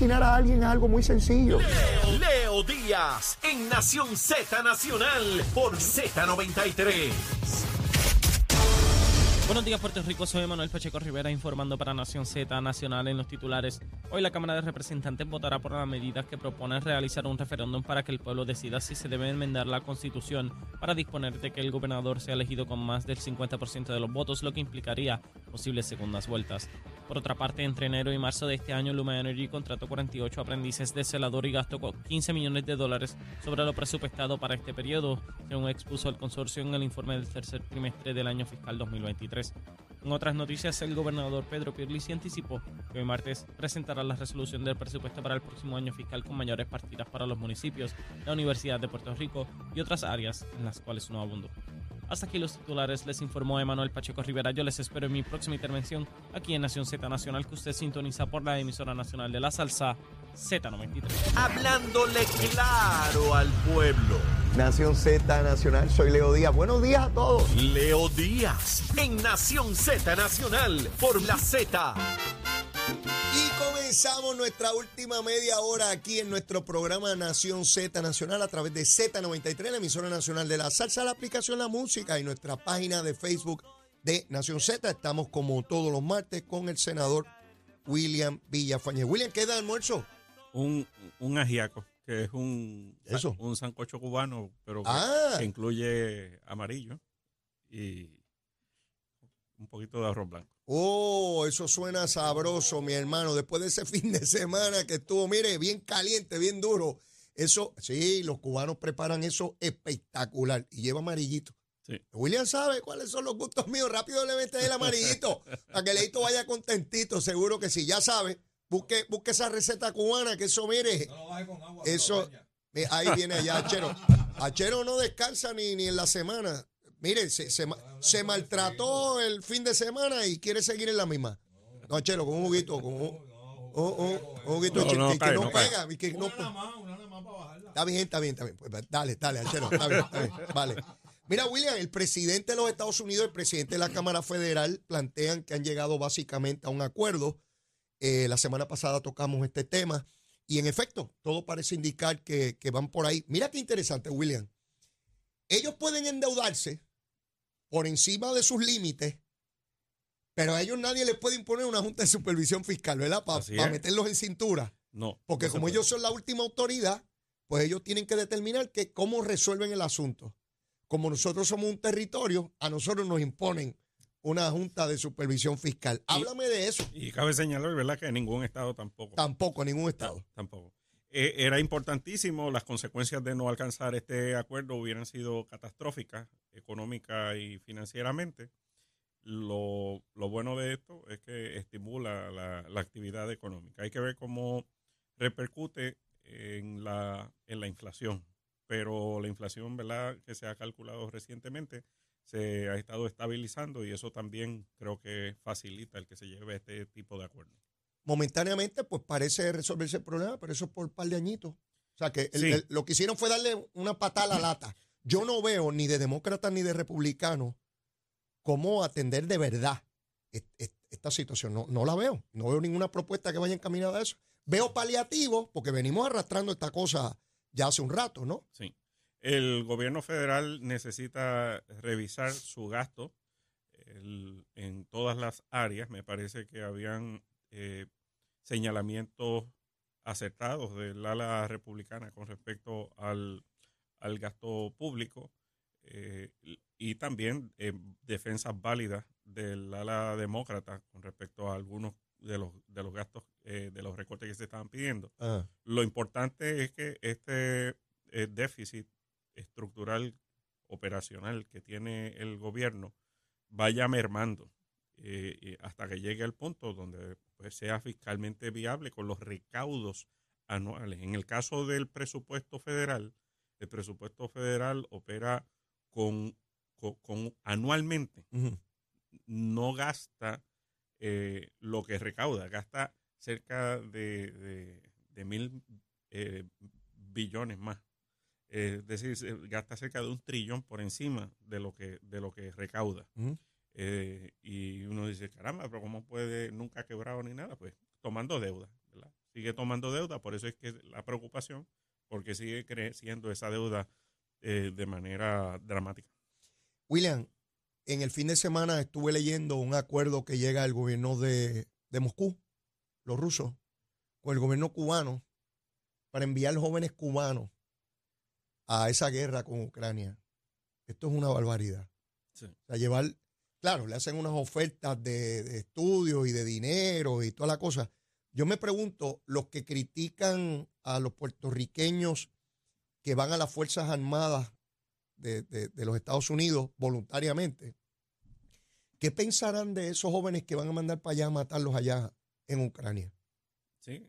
asesinar a alguien es algo muy sencillo. Leo, Leo Díaz en Nación Z Nacional por Z93. Buenos días, Puerto Rico. Soy Manuel Pacheco Rivera informando para Nación Z Nacional en los titulares. Hoy la Cámara de Representantes votará por las medidas que proponen realizar un referéndum para que el pueblo decida si se debe enmendar la Constitución para disponer de que el gobernador sea elegido con más del 50% de los votos, lo que implicaría posibles segundas vueltas. Por otra parte, entre enero y marzo de este año, Luma Energy contrató 48 aprendices de celador y gastó 15 millones de dólares sobre lo presupuestado para este periodo, según expuso el consorcio en el informe del tercer trimestre del año fiscal 2023. En otras noticias, el gobernador Pedro Pierluisi anticipó que hoy martes presentará la resolución del presupuesto para el próximo año fiscal con mayores partidas para los municipios, la Universidad de Puerto Rico y otras áreas en las cuales no abundó. Hasta aquí los titulares, les informó Emanuel Pacheco Rivera. Yo les espero en mi próxima intervención aquí en Nación Z Nacional, que usted sintoniza por la emisora nacional de la salsa Z93. Hablándole claro al pueblo. Nación Z Nacional, soy Leo Díaz. Buenos días a todos. Leo Díaz en Nación Z Nacional por la Z. Y comenzamos nuestra última media hora aquí en nuestro programa Nación Z Nacional a través de Z93, la emisora nacional de la salsa, la aplicación La Música y nuestra página de Facebook de Nación Z. Estamos como todos los martes con el senador William Villafañez. William, ¿qué da almuerzo? Un, un ajiaco, que es un, Eso. un sancocho cubano, pero que, Ah. que incluye amarillo y un poquito de arroz blanco. Oh, eso suena sabroso, mi hermano. Después de ese fin de semana que estuvo, mire, bien caliente, bien duro. Eso, sí, los cubanos preparan eso espectacular y lleva amarillito. Sí. William sabe cuáles son los gustos míos. Rápido le mete el amarillito para que Leito vaya contentito. Seguro que sí, ya sabe. Busque, busque esa receta cubana, que eso, mire. eso, eh, ahí viene allá, Achero. Achero no descansa ni, ni en la semana. Mire, se, se, se maltrató el fin de semana y quiere seguir en la misma. No, Achero, con un juguito, con un, un- un- un juguito No, chi- no que, que cae, no, no cae. pega. y que no- Está bien, está bien, está bien. Pues, dale, dale, Achero, está bien, está bien. Vale. Mira, William, el presidente de los Estados Unidos, el presidente de la Cámara Federal, plantean que han llegado básicamente a un acuerdo. Eh, la semana pasada tocamos este tema y en efecto, todo parece indicar que, que van por ahí. Mira qué interesante, William. Ellos pueden endeudarse por encima de sus límites, pero a ellos nadie les puede imponer una junta de supervisión fiscal, ¿verdad? Para meterlos en cintura. No. Porque no como ellos son la última autoridad, pues ellos tienen que determinar que cómo resuelven el asunto. Como nosotros somos un territorio, a nosotros nos imponen una junta de supervisión fiscal. Háblame de eso. Y cabe señalar, ¿verdad?, que ningún estado tampoco. Tampoco, ningún estado. Tampoco. Eh, era importantísimo, las consecuencias de no alcanzar este acuerdo hubieran sido catastróficas, económica y financieramente. Lo, lo bueno de esto es que estimula la, la actividad económica. Hay que ver cómo repercute en la, en la inflación. Pero la inflación, ¿verdad?, que se ha calculado recientemente, se ha estado estabilizando y eso también creo que facilita el que se lleve este tipo de acuerdo. Momentáneamente, pues parece resolverse el problema, pero eso es por un par de añitos. O sea, que el- Sí. el- lo que hicieron fue darle una patada a la lata. Yo no veo ni de demócratas ni de republicanos cómo atender de verdad est- est- esta situación. No, no la veo. No veo ninguna propuesta que vaya encaminada a eso. Veo paliativos, porque venimos arrastrando esta cosa ya hace un rato, ¿no? Sí. El gobierno federal necesita revisar su gasto el- en todas las áreas. Me parece que habían eh, señalamientos acertados del ala republicana con respecto al, al gasto público eh, y- también eh, defensas válidas del ala demócrata con respecto a algunos de los, de los gastos eh, de los recortes que se estaban pidiendo. Lo importante es que este déficit estructural operacional que tiene el gobierno vaya mermando eh, y hasta que llegue al punto donde pues, sea fiscalmente viable con los recaudos anuales. En el caso del presupuesto federal, el presupuesto federal opera con, con- con- anualmente, no gasta eh, lo que recauda, gasta cerca de, de- de mil eh, billones más. Eh, es decir, gasta cerca de un trillón por encima de lo que, de lo que recauda. Eh, y uno dice, caramba, pero ¿cómo puede? Nunca ha quebrado ni nada. Pues tomando deuda, ¿verdad? sigue tomando deuda, por eso es que la preocupación, porque sigue creciendo esa deuda eh, de manera dramática. William, en el fin de semana estuve leyendo un acuerdo que llega el gobierno de, de Moscú, los rusos, con el gobierno cubano, para enviar jóvenes cubanos a esa guerra con Ucrania. Esto es una barbaridad. O sea, llevar, claro, le hacen unas ofertas de, de estudio y de dinero y toda la cosa. Yo me pregunto, los que critican a los puertorriqueños que van a las Fuerzas Armadas de, de, los Estados Unidos voluntariamente, ¿qué pensarán de esos jóvenes que van a mandar para allá a matarlos allá en Ucrania? Sí.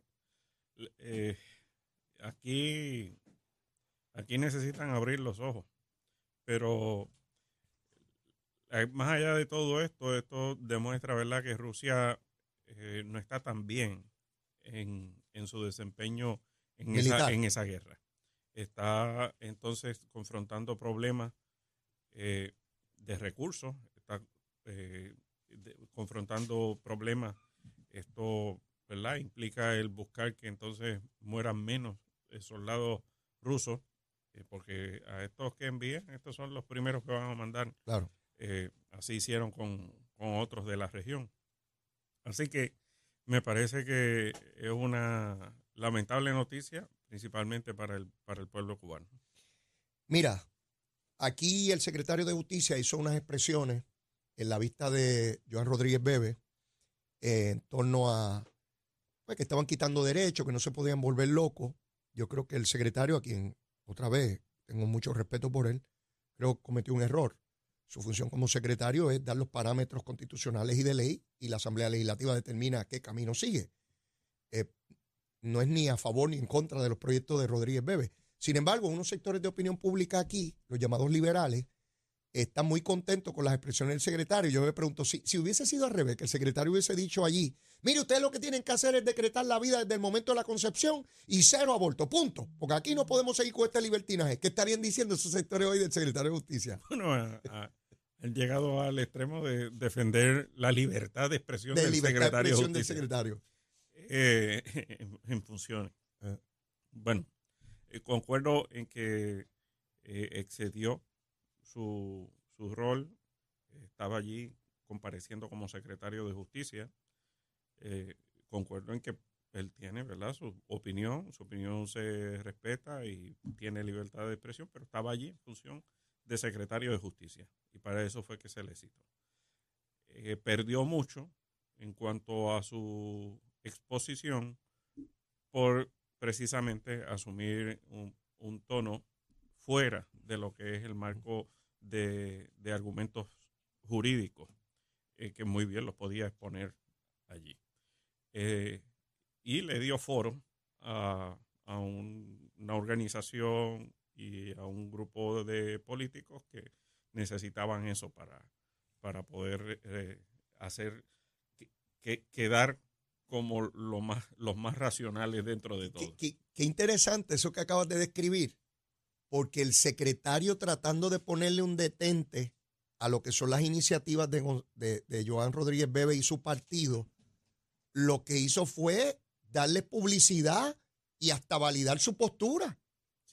Eh, aquí, aquí necesitan abrir los ojos, pero eh, más allá de todo esto, esto demuestra, ¿verdad?, que Rusia eh, no está tan bien en, su desempeño en esa, en esa, guerra. Está entonces confrontando problemas eh, de recursos, está eh, confrontando problemas. Esto ¿verdad? implica el buscar que entonces mueran menos soldados rusos, porque a estos que envían, estos son los primeros que van a mandar. Claro. así hicieron con, con otros de la región. Así que me parece que es una lamentable noticia, principalmente para el, para el pueblo cubano. Mira, aquí el secretario de Justicia hizo unas expresiones en la vista de Joan Rodríguez Bebe eh, en torno a pues, que estaban quitando derechos, que no se podían volver locos. Yo creo que el secretario, a quien otra vez tengo mucho respeto por él, creo que cometió un error. Su función como secretario es dar los parámetros constitucionales y de ley y la Asamblea Legislativa determina qué camino sigue. Eh, no es ni a favor ni en contra de los proyectos de Rodríguez Bebe. Sin embargo, unos sectores de opinión pública aquí, los llamados liberales, están muy contentos con las expresiones del secretario. Yo me pregunto, si, si hubiese sido al revés, que el secretario hubiese dicho allí, mire, ustedes lo que tienen que hacer es decretar la vida desde el momento de la concepción y cero aborto, punto. Porque aquí no podemos seguir con este libertinaje. ¿Qué estarían diciendo esos sectores hoy del secretario de Justicia? Bueno, a, han llegado al extremo de defender la libertad de expresión del secretario. del secretario. Eh, en, funciones. Ah. Bueno, eh, concuerdo en que eh, excedió su, su rol, estaba allí compareciendo como secretario de justicia. concuerdo en que él tiene, ¿verdad? Su opinión, su opinión se respeta y tiene libertad de expresión, pero estaba allí en función de secretario de justicia y para eso fue que se le citó. Eh, perdió mucho en cuanto a su exposición por precisamente asumir un, tono fuera de lo que es el marco de, argumentos jurídicos, eh, que muy bien los podía exponer allí. Eh, y le dio foro a, una organización y a un grupo de políticos que necesitaban eso para, para poder eh, hacer que, quedar como lo más, los más racionales dentro de todo. Qué, interesante eso que acabas de describir, porque el secretario tratando de ponerle un detente a lo que son las iniciativas de, de, de Joan Rodríguez Bebe y su partido, lo que hizo fue darle publicidad y hasta validar su postura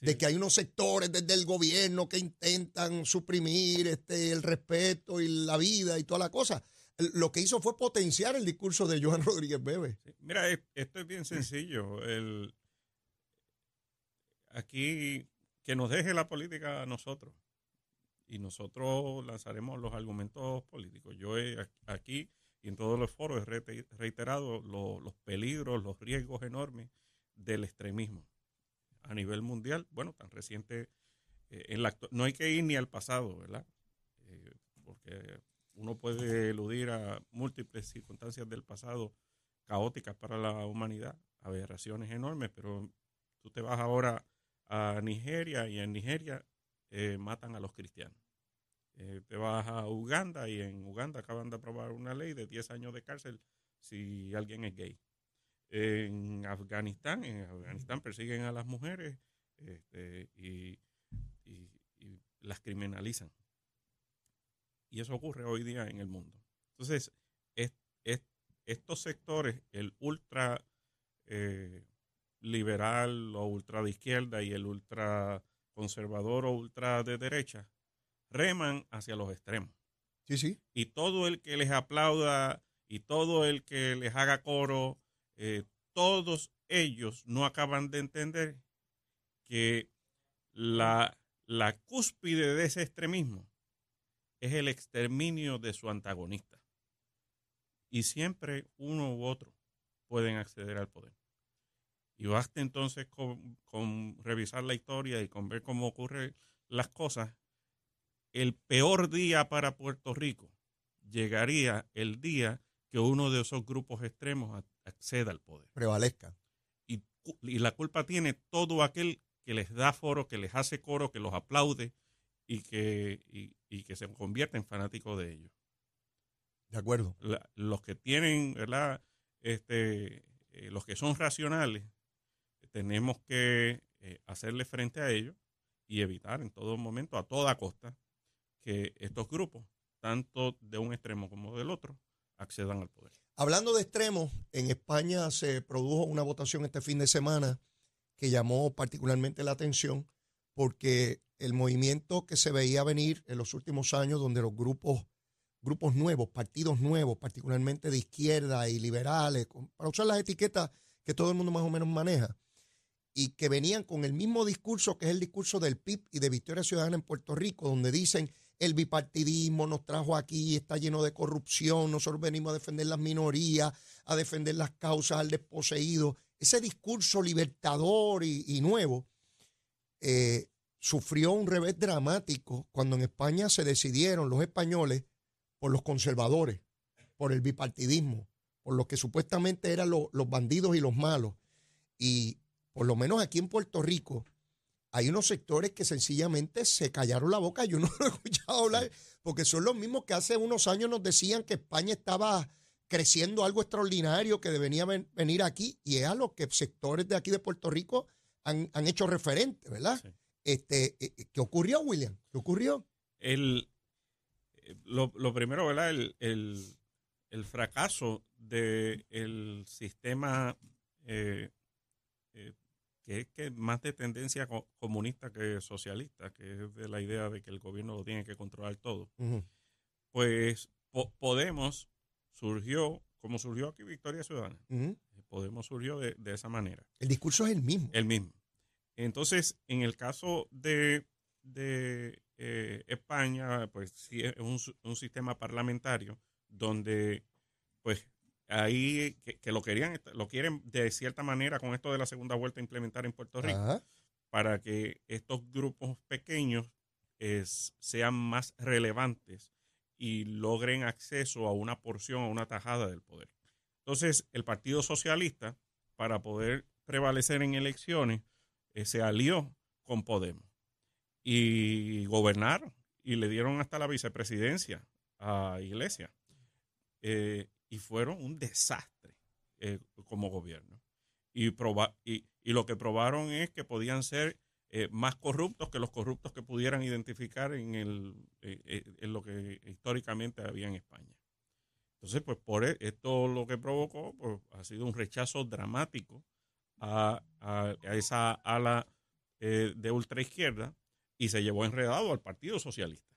de que hay unos sectores desde el gobierno que intentan suprimir este, el respeto y la vida y toda la cosa. Lo que hizo fue potenciar el discurso de Joan Rodríguez Bebe. mira, esto es bien sencillo. El, aquí, que nos deje la política a nosotros y nosotros lanzaremos los argumentos políticos. Yo he, aquí y en todos los foros he reiterado los peligros, los riesgos enormes del extremismo a nivel mundial, bueno, tan reciente, eh, en la, no hay que ir ni al pasado, ¿verdad? Eh, porque uno puede eludir a múltiples circunstancias del pasado caóticas para la humanidad, aberraciones enormes, pero tú te vas ahora a Nigeria y en Nigeria eh, matan a los cristianos. te vas a Uganda y en Uganda acaban de aprobar una ley de 10 años de cárcel si alguien es gay en Afganistán. En Afganistán persiguen a las mujeres este, y, las criminalizan. Y eso ocurre hoy día en el mundo. Entonces, estos sectores, el ultra eh, liberal o ultra de izquierda y el ultra conservador o ultra de derecha reman hacia los extremos. Sí, sí. Y todo el que les aplauda y todo el que les haga coro, eh, todos ellos no acaban de entender que la, la cúspide de ese extremismo es el exterminio de su antagonista. Y siempre uno u otro pueden acceder al poder. Y basta entonces con, con revisar la historia y con ver cómo ocurren las cosas. El peor día para Puerto Rico llegaría el día que uno de esos grupos extremos acceda al poder. Prevalezca. Y, y, la culpa tiene todo aquel que les da foro, que les hace coro, que los aplaude y que, y, y que se convierte en fanático de ellos. De acuerdo. La, los que tienen, ¿verdad? Este, eh, los que son racionales, tenemos que eh, hacerle frente a ellos y evitar en todo momento, a toda costa, que estos grupos, tanto de un extremo como del otro, accedan al poder. Hablando de extremos, en España se produjo una votación este fin de semana que llamó particularmente la atención porque el movimiento que se veía venir en los últimos años, donde los grupos, grupos nuevos, partidos nuevos, particularmente de izquierda y liberales, para usar las etiquetas que todo el mundo más o menos maneja, y que venían con el mismo discurso que es el discurso del PIB y de Victoria Ciudadana en Puerto Rico, donde dicen el bipartidismo nos trajo aquí, está lleno de corrupción, nosotros venimos a defender las minorías, a defender las causas al desposeído. Ese discurso libertador y, nuevo eh, sufrió un revés dramático cuando en España se decidieron los españoles por los conservadores, por el bipartidismo, por lo que supuestamente eran los, los bandidos y los malos. Y por lo menos aquí en Puerto Rico, hay unos sectores que sencillamente se callaron la boca. Yo no lo he escuchado hablar, porque son los mismos que hace unos años nos decían que España estaba creciendo algo extraordinario, que debería venir aquí, y es a lo que sectores de aquí de Puerto Rico han, han hecho referente, ¿verdad? Sí. Este, ¿Qué ocurrió, William? ¿Qué ocurrió? El, lo, lo primero, ¿verdad? El, el, el fracaso del el sistema eh, eh, que es que más de tendencia comunista que socialista, que es de la idea de que el gobierno lo tiene que controlar todo. Uh -huh. Pues po Podemos surgió, como surgió aquí Victoria Ciudadana, uh -huh. Podemos surgió de, de, esa manera. El discurso es el mismo. El mismo. Entonces, en el caso de, de eh, España, pues sí es un, un, sistema parlamentario donde, pues, ahí que, que, lo querían, lo quieren de cierta manera con esto de la segunda vuelta implementar en Puerto Rico, Ajá. para que estos grupos pequeños es, sean más relevantes y logren acceso a una porción, a una tajada del poder. Entonces, el Partido Socialista, para poder prevalecer en elecciones, eh, se alió con Podemos y gobernaron y le dieron hasta la vicepresidencia a Iglesia. Eh, y fueron un desastre eh, como gobierno. Y, proba y, y, lo que probaron es que podían ser eh, más corruptos que los corruptos que pudieran identificar en, el, eh, en lo que históricamente había en España. Entonces, pues por e, esto lo que provocó pues, ha sido un rechazo dramático a, a, a esa ala de ultraizquierda y se llevó enredado al Partido Socialista.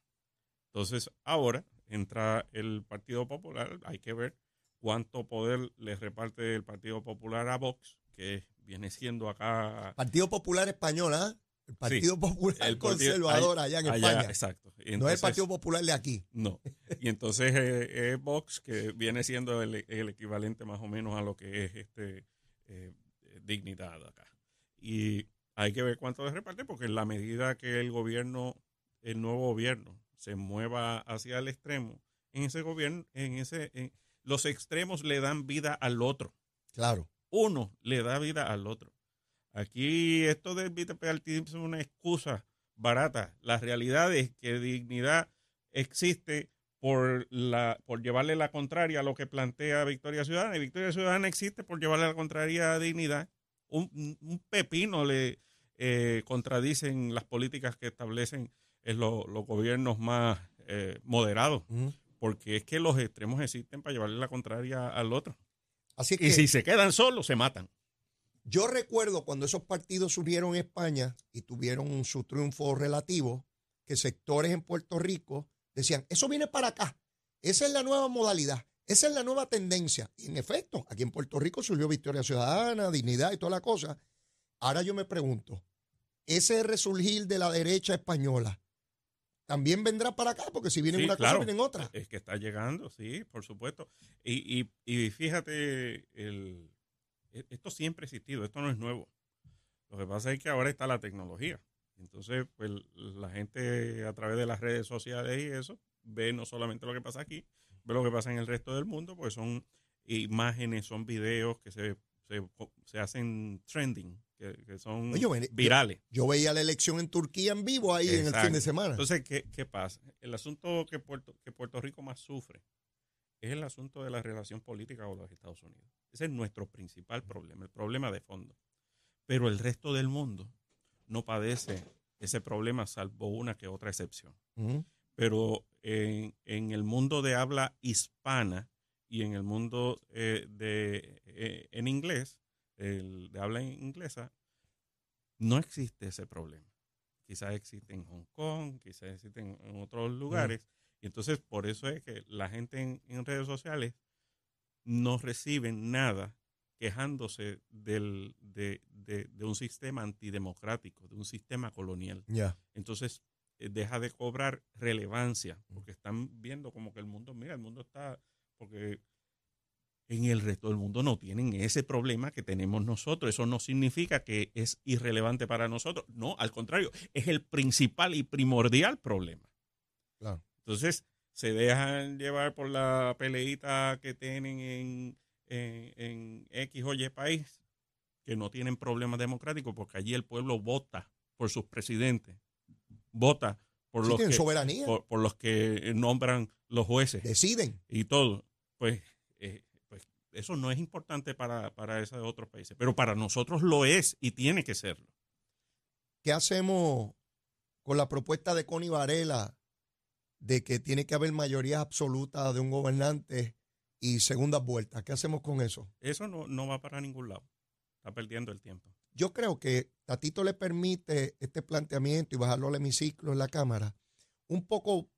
Entonces, ahora entra el Partido Popular, hay que ver cuánto poder le reparte el Partido Popular a Vox, que viene siendo acá... Partido Popular Español, ¿ah? El Partido sí, Popular el Conservador allá, allá en España. Exacto. Entonces, no es el Partido Popular de aquí. No. Y entonces eh, es Vox, que viene siendo el, el, equivalente más o menos a lo que es este eh, dignidad acá. Y hay que ver cuánto le reparte, porque en la medida que el gobierno, el nuevo gobierno, se mueva hacia el extremo, en ese gobierno, en ese, en, los extremos le dan vida al otro. Claro. Uno le da vida al otro. Aquí esto del bipartidismo es una excusa barata. La realidad es que dignidad existe por, la, por llevarle la contraria a lo que plantea Victoria Ciudadana. Y Victoria Ciudadana existe por llevarle la contraria a dignidad. Un, un pepino le eh, contradicen las políticas que establecen en lo, los gobiernos más eh, moderados. Uh -huh porque es que los extremos existen para llevarle la contraria al otro. Así que, y si se quedan solos, se matan. Yo recuerdo cuando esos partidos surgieron en España y tuvieron su triunfo relativo, que sectores en Puerto Rico decían, eso viene para acá, esa es la nueva modalidad, esa es la nueva tendencia. Y en efecto, aquí en Puerto Rico surgió Victoria Ciudadana, Dignidad y toda la cosa. Ahora yo me pregunto, ese resurgir de la derecha española también vendrá para acá, porque si viene Sí, una claro. cosa, vienen otra. Es que está llegando, sí, por supuesto. Y, y, y fíjate, el, e- esto siempre ha existido, esto no es nuevo. Lo que pasa es que ahora está la tecnología. Entonces, pues la gente a través de las redes sociales y eso, ve no solamente lo que pasa aquí, ve lo que pasa en el resto del mundo, pues son imágenes, son videos que se, se, se hacen trending, que, que son Oye, yo virales. Yo veía la elección en Turquía en vivo ahí en el fin de semana. Entonces, ¿qué, qué pasa? El asunto que Puerto, que Puerto Rico más sufre es el asunto de la relación política con los Estados Unidos. Ese es nuestro principal problema, el problema de fondo. Pero el resto del mundo no padece ese problema, salvo una que otra excepción. Pero en, en el mundo de habla hispana y en el mundo eh, de eh, en inglés, el de habla inglesa, no existe ese problema. Quizás existe en Hong Kong, quizás existe en, en otros lugares. Y entonces por eso es que la gente en, en redes sociales no reciben nada quejándose del, de, de- de un sistema antidemocrático, de un sistema colonial Ya. entonces eh, deja de cobrar relevancia, porque están viendo como que el mundo, mira, el mundo está, porque en el resto del mundo no tienen ese problema que tenemos nosotros. Eso no significa que es irrelevante para nosotros. No, al contrario, es el principal y primordial problema. Claro. Entonces, se dejan llevar por la peleita que tienen en, en, en X o Y país, que no tienen problemas democráticos, porque allí el pueblo vota por sus presidentes, vota por, Sí, los, que, soberanía. por, por los que nombran los jueces Deciden. y todo. Pues, eh, pues eso no es importante para, para esos otros países, pero para nosotros lo es y tiene que serlo. ¿Qué hacemos con la propuesta de Connie Varela de que tiene que haber mayoría absoluta de un gobernante y segundas vueltas? ¿Qué hacemos con eso? Eso no, no va para ningún lado. Está perdiendo el tiempo. Yo creo que Tatito le permite este planteamiento y bajarlo al hemiciclo en la Cámara un poco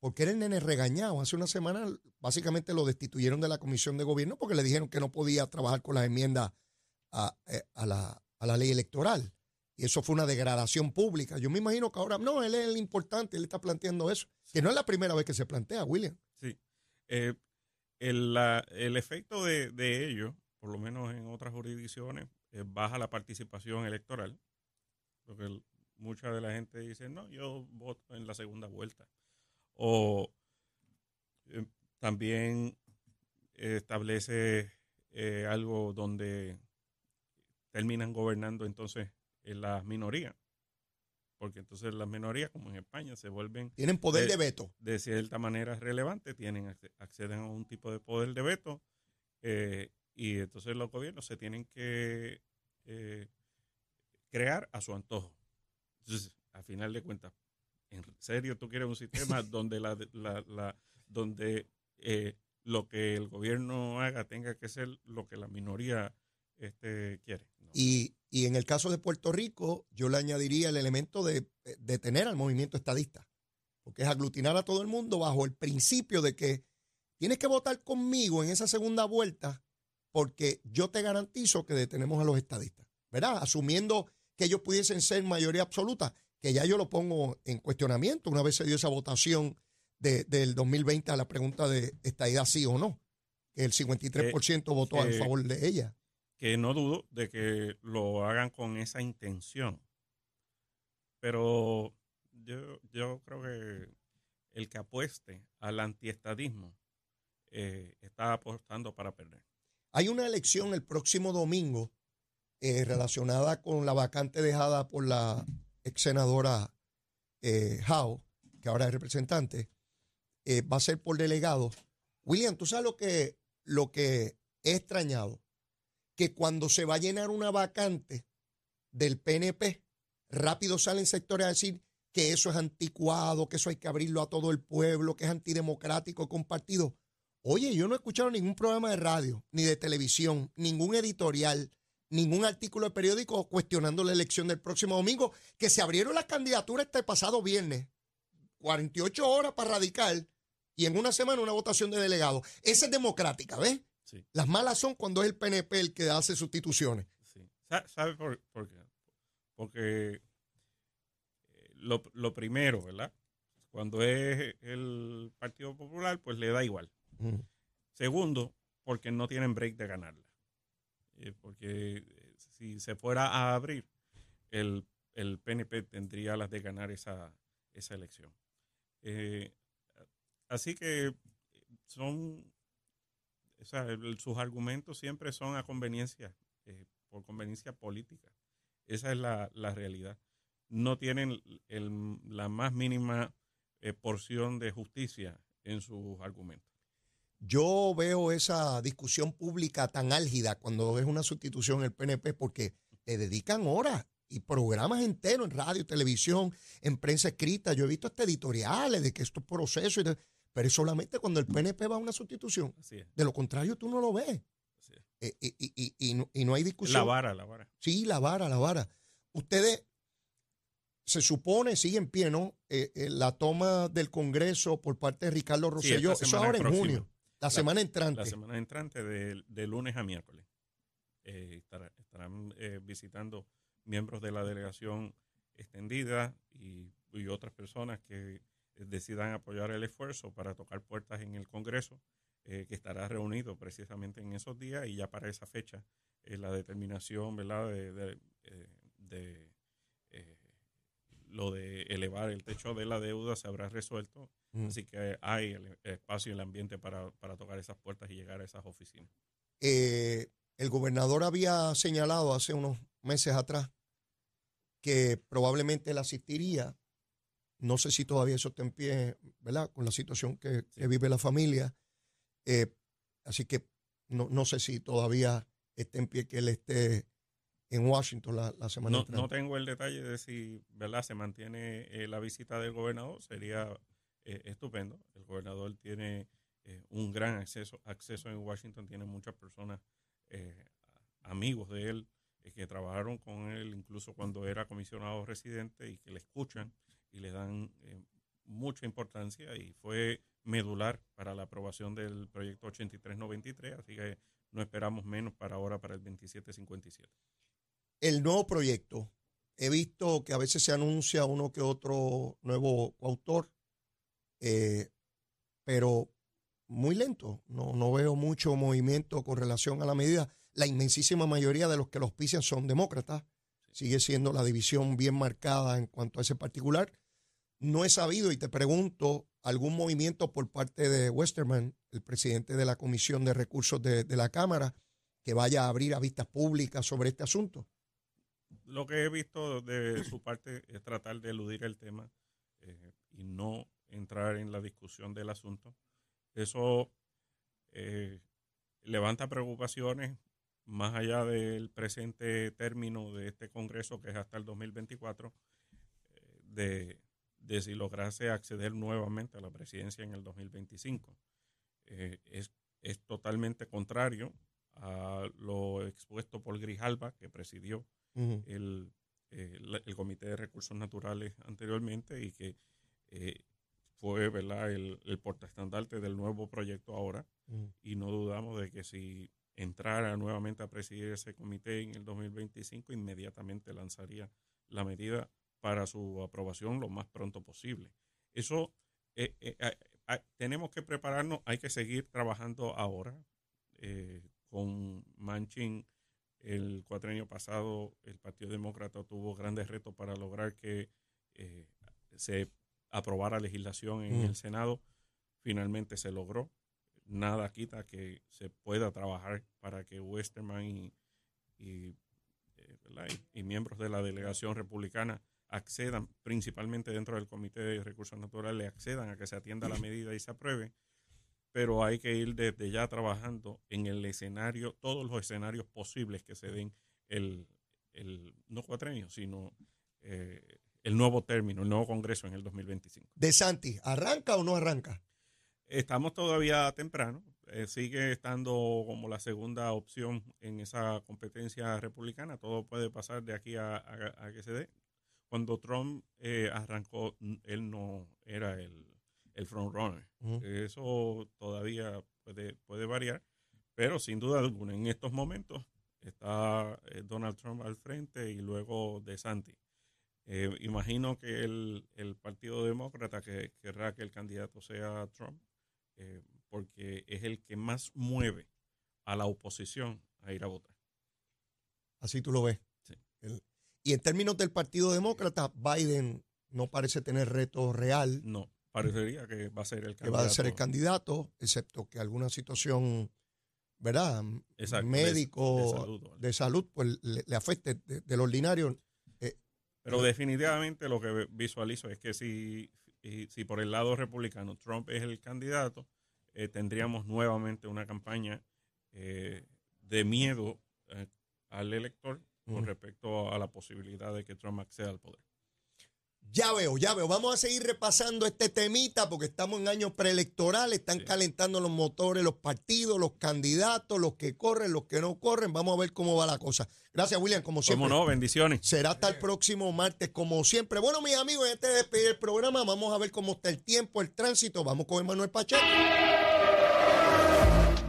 porque era el nene regañado. Hace una semana básicamente lo destituyeron de la Comisión de Gobierno porque le dijeron que no podía trabajar con las enmiendas a, eh, a la, ley electoral. Y eso fue una degradación pública. Yo me imagino que ahora, no, él es el importante, él está planteando eso. Que no es la primera vez que se plantea, William. Sí. Eh, el, efecto de, de ello, por lo menos en otras jurisdicciones, eh, baja la participación electoral. Porque mucha de la gente dice, no, yo voto en la segunda vuelta. O eh, también eh, establece eh, algo donde terminan gobernando entonces en las minorías. Porque entonces las minorías, como en España, se vuelven Tienen poder Eh, de veto. de cierta manera relevante, tienen acce- acceden a un tipo de poder de veto eh, y entonces los gobiernos se tienen que eh, crear a su antojo. Entonces, a final de cuentas, ¿en serio tú quieres un sistema donde la, la- la- donde eh, lo que el gobierno haga tenga que ser lo que la minoría este, quiere? No. Y, y en el caso de Puerto Rico, yo le añadiría el elemento de eh, detener al movimiento estadista, porque es aglutinar a todo el mundo bajo el principio de que tienes que votar conmigo en esa segunda vuelta porque yo te garantizo que detenemos a los estadistas, ¿verdad? Asumiendo que ellos pudiesen ser mayoría absoluta, que ya yo lo pongo en cuestionamiento una vez se dio esa votación de- del 2020 a la pregunta de estadidad sí o no, que el 53% votó a eh, favor de ella. que no dudo de que lo hagan con esa intención. Pero yo, yo creo que el que apueste al antiestadismo eh, está apostando para perder. Hay una elección el próximo domingo eh, relacionada con la vacante dejada por la ex senadora eh, Howe, que ahora es representante. Eh, va a ser por delegado. William, ¿tú sabes lo que, lo que he extrañado? Que cuando se va a llenar una vacante del PNP, rápido salen sectores a decir que eso es anticuado, que eso hay que abrirlo a todo el pueblo, que es antidemocrático, compartido. Oye, yo no he escuchado ningún programa de radio, ni de televisión, ningún editorial, ningún artículo de periódico cuestionando la elección del próximo domingo, que se abrieron las candidaturas este pasado viernes. 48 horas para radical y en una semana una votación de delegados. Esa es democrática, ¿ves? Las malas son cuando es el PNP el que hace sustituciones. Sí. ¿Sabe por, qué? Porque eh, lo, primero, ¿verdad? Cuando es el Partido Popular, pues le da igual. Segundo, porque no tienen break de ganarla. Eh, porque eh, si se fuera a abrir, el, el PNP tendría las de ganar esa, esa elección. así que son sus argumentos siempre son a conveniencia, eh, por conveniencia política. Esa es la, realidad. No tienen la más mínima eh, porción de justicia en sus argumentos. Yo veo esa discusión pública tan álgida cuando es una sustitución el PNP porque le dedican horas y programas enteros en radio, televisión, en prensa escrita. Yo he visto hasta editoriales de que estos procesos pero es solamente cuando el PNP va a una sustitución. De lo contrario, tú no lo ves. Eh, y, no, hay discusión. La vara, la vara. Sí, la vara, la vara. Ustedes, se supone, siguen en pie, ¿no? Eh, eh, la toma del Congreso por parte de Ricardo Rosselló, eso ahora en junio, la, semana entrante. La semana entrante, de, lunes a miércoles. estarán visitando miembros de la delegación extendida y otras personas que decidan apoyar el esfuerzo para tocar puertas en el Congreso, eh, que estará reunido precisamente en esos días y ya para esa fecha eh, la determinación ¿verdad? de, de, eh, lo de elevar el techo de la deuda se habrá resuelto. Mm. Así que hay el espacio y el ambiente para, para, tocar esas puertas y llegar a esas oficinas. el gobernador había señalado hace unos meses atrás que probablemente él asistiría no sé si todavía eso está en pie, ¿verdad? Con la situación que, vive la familia. Eh, así que no, no, sé si todavía está en pie que él esté en Washington la, semana no, No tengo el detalle de si, ¿verdad? Se mantiene eh, la visita del gobernador. Sería eh, estupendo. El gobernador tiene un gran acceso, acceso en Washington. Tiene muchas personas, amigos de él, que trabajaron con él incluso cuando era comisionado residente y que le escuchan y le dan eh, mucha importancia y fue medular para la aprobación del proyecto 8393, así que no esperamos menos para ahora, para el 2757. El nuevo proyecto, he visto que a veces se anuncia uno que otro nuevo autor, eh, pero muy lento, no, no veo mucho movimiento con relación a la medida. La inmensísima mayoría de los que los pisen son demócratas, sigue siendo la división bien marcada en cuanto a ese particular no he sabido y te pregunto algún movimiento por parte de Westerman, el presidente de la Comisión de Recursos de, la Cámara, que vaya a abrir a vistas públicas sobre este asunto. Lo que he visto de su parte es tratar de eludir el tema eh, y no entrar en la discusión del asunto. Eso eh, levanta preocupaciones más allá del presente término de este Congreso, que es hasta el 2024, eh, de de si lograse acceder nuevamente a la presidencia en el 2025. Eh, es, es, totalmente contrario a lo expuesto por Grijalba, que presidió el, el, Comité de Recursos Naturales anteriormente y que eh, fue ¿verdad? el, el portaestandarte del nuevo proyecto ahora. Y no dudamos de que si entrara nuevamente a presidir ese comité en el 2025, inmediatamente lanzaría la medida para su aprobación lo más pronto posible. Eso eh, eh, tenemos que prepararnos, hay que seguir trabajando ahora. Eh, con Manchin, el cuatrenio pasado, el Partido Demócrata tuvo grandes retos para lograr que se aprobara legislación en el. Senado. Finalmente se logró. Nada quita que se pueda trabajar para que Westerman y, y, y miembros de la delegación republicana accedan, principalmente dentro del Comité de Recursos Naturales, accedan a que se atienda la medida y se apruebe, pero hay que ir desde ya trabajando en el escenario, todos los escenarios posibles que se den el, el no cuatrenio, sino eh, el nuevo término, el nuevo Congreso en el 2025. De Santi, ¿arranca o no arranca? Estamos todavía temprano. Eh, sigue estando como la segunda opción en esa competencia republicana. Todo puede pasar de aquí a, que se dé. Cuando Trump eh, arrancó, él no era el, el frontrunner. Eso todavía puede, puede variar, pero sin duda alguna, en estos momentos está eh, Donald Trump al frente y luego de Santi. imagino que el, el Partido Demócrata que querrá que el candidato sea Trump eh, porque es el que más mueve a la oposición a ir a votar. Así tú lo ves. y en términos del Partido Demócrata, Biden no parece tener reto real. No, parecería que va a ser el candidato. Que va a ser el candidato, excepto que alguna situación, ¿verdad? Médico, de, salud, pues le, afecte de, lo ordinario. Eh, Pero definitivamente lo que visualizo es que si si por el lado republicano Trump es el candidato, eh, tendríamos nuevamente una campaña eh, de miedo al elector con respecto a la posibilidad de que Trump acceda al poder. Ya veo, ya veo. Vamos a seguir repasando este temita porque estamos en años preelectorales, están calentando los motores, los partidos, los candidatos, los que corren, los que no corren. Vamos a ver cómo va la cosa. Gracias, William, como siempre. Cómo no, bendiciones. Será hasta el próximo martes, como siempre. Bueno, mis amigos, antes de despedir el programa, vamos a ver cómo está el tiempo, el tránsito. Vamos con Emanuel Pacheco.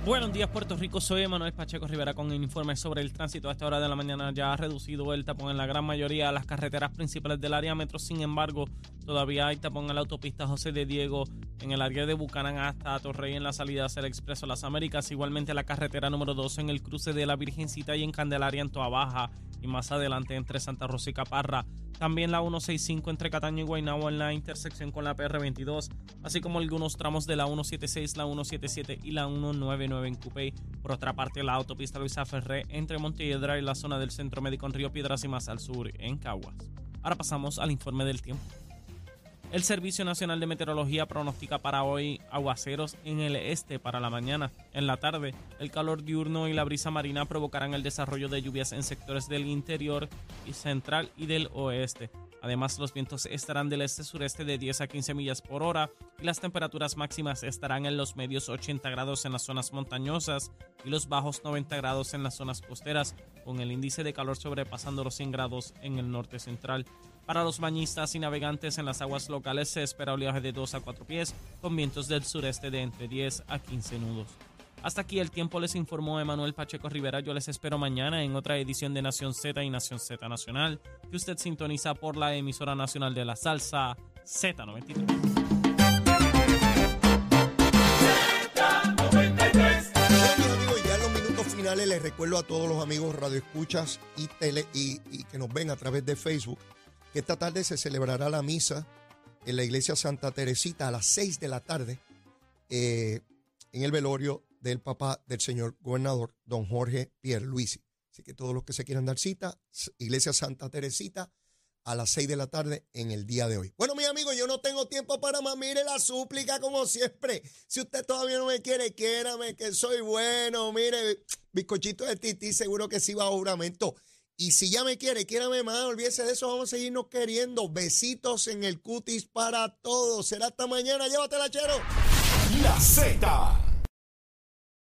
Buenos días, Puerto Rico. Soy Manuel Pacheco Rivera con el informe sobre el tránsito. A esta hora de la mañana ya ha reducido el tapón en la gran mayoría de las carreteras principales del área metro. Sin embargo, todavía hay tapón en la autopista José de Diego, en el área de Bucanán hasta Torrey en la salida hacia el Expreso Las Américas. Igualmente la carretera número 2 en el cruce de la Virgencita y en Candelaria en Toa Baja. Y más adelante entre Santa Rosa y Caparra. También la 165 entre Cataño y Guaynabo en la intersección con la PR22, así como algunos tramos de la 176, la 177 y la 199 en Cupey. Por otra parte, la autopista Luisa Ferré entre Montelledra y la zona del Centro Médico en Río Piedras y más al sur en Caguas. Ahora pasamos al informe del tiempo. El Servicio Nacional de Meteorología pronostica para hoy aguaceros en el este para la mañana. En la tarde, el calor diurno y la brisa marina provocarán el desarrollo de lluvias en sectores del interior y central y del oeste. Además, los vientos estarán del este-sureste de 10 a 15 millas por hora y las temperaturas máximas estarán en los medios 80 grados en las zonas montañosas y los bajos 90 grados en las zonas costeras, con el índice de calor sobrepasando los 100 grados en el norte central. Para los bañistas y navegantes en las aguas locales se espera oleaje de 2 a 4 pies con vientos del sureste de entre 10 a 15 nudos. Hasta aquí el tiempo les informó Emanuel Pacheco Rivera. Yo les espero mañana en otra edición de Nación Z y Nación Z Nacional, que usted sintoniza por la emisora nacional de la salsa Z93. finales les recuerdo a todos los amigos radioescuchas y tele y, que nos ven a través de Facebook esta tarde se celebrará la misa en la iglesia Santa Teresita a las 6 de la tarde eh, en el velorio del papá del señor gobernador, don Jorge Pierluisi. Así que todos los que se quieran dar cita, iglesia Santa Teresita a las 6 de la tarde en el día de hoy. Bueno, mi amigo, yo no tengo tiempo para más. Mire la súplica como siempre. Si usted todavía no me quiere, quiérame que soy bueno. Mire, bizcochito de titi, seguro que sí va a juramento. Y si ya me quiere, quiérame más, olvídese de eso, vamos a seguirnos queriendo. Besitos en el cutis para todos. Será hasta mañana, llévatela, chero. La Z